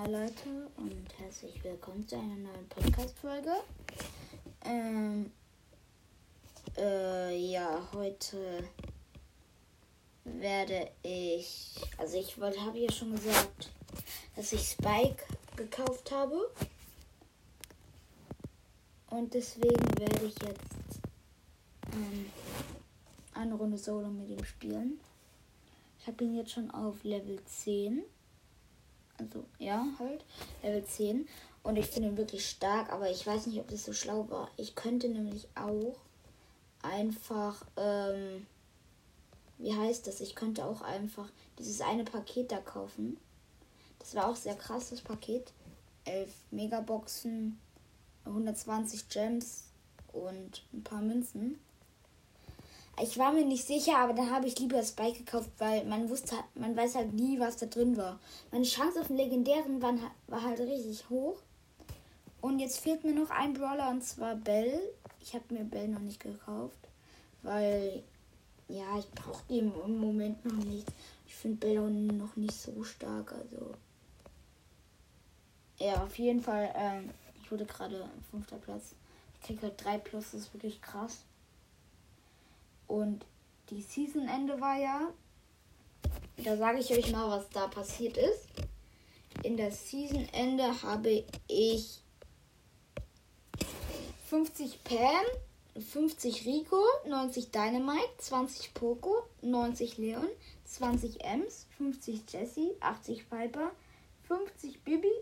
Hi Leute und herzlich willkommen zu einer neuen Podcast-Folge. Ähm, äh, ja, heute werde ich, also ich habe ja schon gesagt, dass ich Spike gekauft habe. Und deswegen werde ich jetzt ähm, eine Runde Solo mit ihm spielen. Ich habe ihn jetzt schon auf Level 10. Also, ja, halt. Level 10. Und ich finde ihn wirklich stark, aber ich weiß nicht, ob das so schlau war. Ich könnte nämlich auch einfach, ähm, wie heißt das? Ich könnte auch einfach dieses eine Paket da kaufen. Das war auch sehr krass, das Paket. 11 Megaboxen, 120 Gems und ein paar Münzen. Ich war mir nicht sicher, aber dann habe ich lieber Spike gekauft, weil man wusste, man weiß halt nie, was da drin war. Meine Chance auf den legendären war, war halt richtig hoch. Und jetzt fehlt mir noch ein Brawler und zwar Bell. Ich habe mir Bell noch nicht gekauft, weil ja, ich brauche die im Moment noch nicht. Ich finde Bell noch nicht so stark, also ja, auf jeden Fall. Ähm, ich wurde gerade fünfter Platz. Ich kriege halt 3 plus, das ist wirklich krass. Und die Season-Ende war ja. Da sage ich euch mal, was da passiert ist. In der Season-Ende habe ich 50 Pam, 50 Rico, 90 Dynamite, 20 Poco, 90 Leon, 20 Ems, 50 Jesse, 80 Piper, 50 Bibi,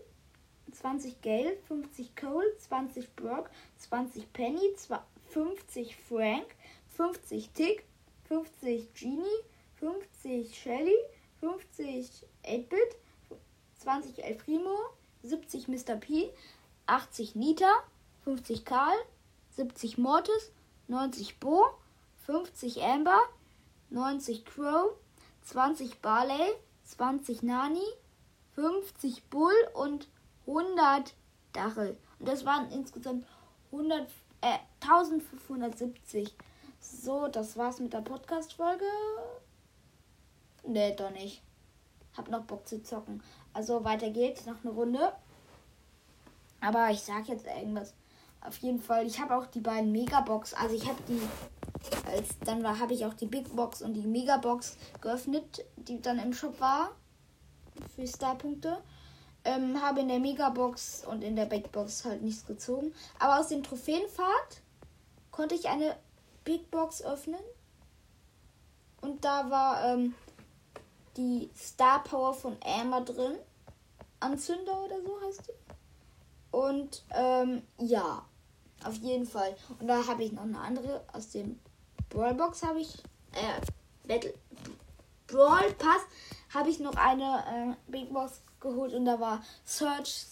20 Gale, 50 Cole, 20 Brock, 20 Penny, 50 Frank, 50 Tick, 50 Genie, 50 Shelly, 50 8-Bit, 20 El Primo, 70 Mr. P, 80 Nita, 50 Karl, 70 Mortis, 90 Bo, 50 Amber, 90 Crow, 20 Barley, 20 Nani, 50 Bull und 100 Dachel. Und das waren insgesamt 100, äh, 1570. So, das war's mit der Podcast-Folge. Nee, doch nicht. Hab noch Bock zu zocken. Also weiter geht's, noch eine Runde. Aber ich sag jetzt irgendwas. Auf jeden Fall, ich habe auch die beiden Megabox. Also ich habe die als dann habe ich auch die Big Box und die Megabox geöffnet, die dann im Shop war für Starpunkte. Ähm, habe in der Megabox und in der Big Box halt nichts gezogen. Aber aus dem Trophäenfahrt konnte ich eine Big Box öffnen. Und da war ähm, die Star Power von Amber drin. Anzünder oder so heißt die. Und ähm, ja, auf jeden Fall. Und da habe ich noch eine andere aus dem Brawl Box habe ich äh, Battle Brawl Pass habe ich noch eine äh, Big Box geholt und da war Search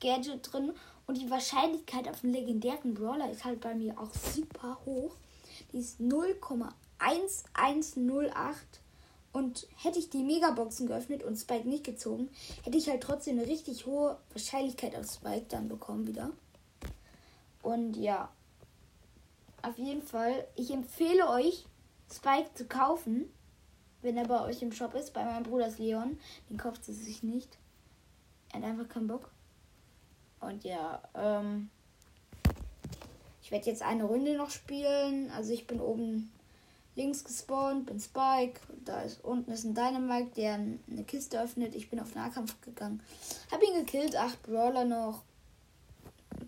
Gadget drin und die Wahrscheinlichkeit auf einen legendären Brawler ist halt bei mir auch super hoch. Die ist 0,1108 und hätte ich die Megaboxen geöffnet und Spike nicht gezogen, hätte ich halt trotzdem eine richtig hohe Wahrscheinlichkeit auf Spike dann bekommen wieder. Und ja, auf jeden Fall, ich empfehle euch, Spike zu kaufen, wenn er bei euch im Shop ist. Bei meinem Bruder Leon, den kauft er sich nicht. Er hat einfach keinen Bock. Und ja, ähm, ich werde jetzt eine Runde noch spielen. Also ich bin oben links gespawnt, bin Spike. Da ist unten ist ein Dynamite, der eine Kiste öffnet. Ich bin auf Nahkampf gegangen. Hab ihn gekillt, acht Brawler noch.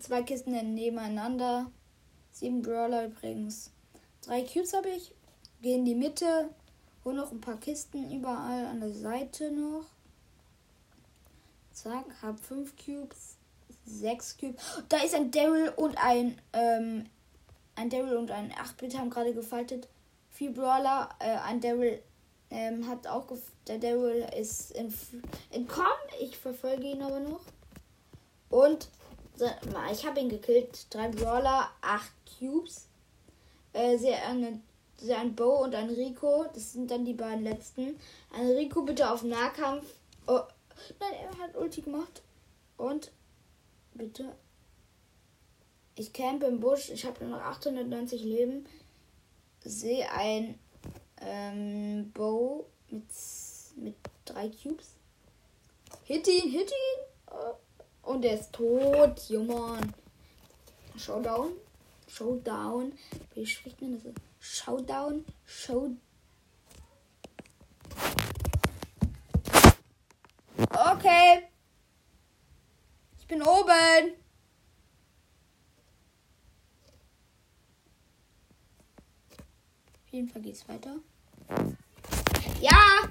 Zwei Kisten nebeneinander. Sieben Brawler übrigens. Drei Cubes habe ich. Gehe in die Mitte. Hol noch ein paar Kisten überall an der Seite noch. Zack, hab fünf Cubes. Sechs Cubes. Da ist ein Daryl und ein, ähm, ein Daryl und ein 8-Bit haben gerade gefaltet. Vier Brawler. Äh, ein Daryl ähm, hat auch. Der Daryl ist entkommen. Ich verfolge ihn aber noch. Und ich habe ihn gekillt. Drei Brawler, acht Cubes. Äh, sehr, eine, sehr ein Bo und ein Rico. Das sind dann die beiden letzten. Ein Rico bitte auf Nahkampf. Oh, nein, er hat Ulti gemacht. Und bitte. Ich campe im Busch. Ich habe nur noch 890 Leben. Sehe ein ähm, Bow mit, mit drei Cubes. Hit ihn, hit ihn. Oh, Und er ist tot, Junge. Showdown. Showdown. Wie spricht man das? Showdown. Show. Okay. Bin oben. Auf jeden Fall geht's weiter. Ja!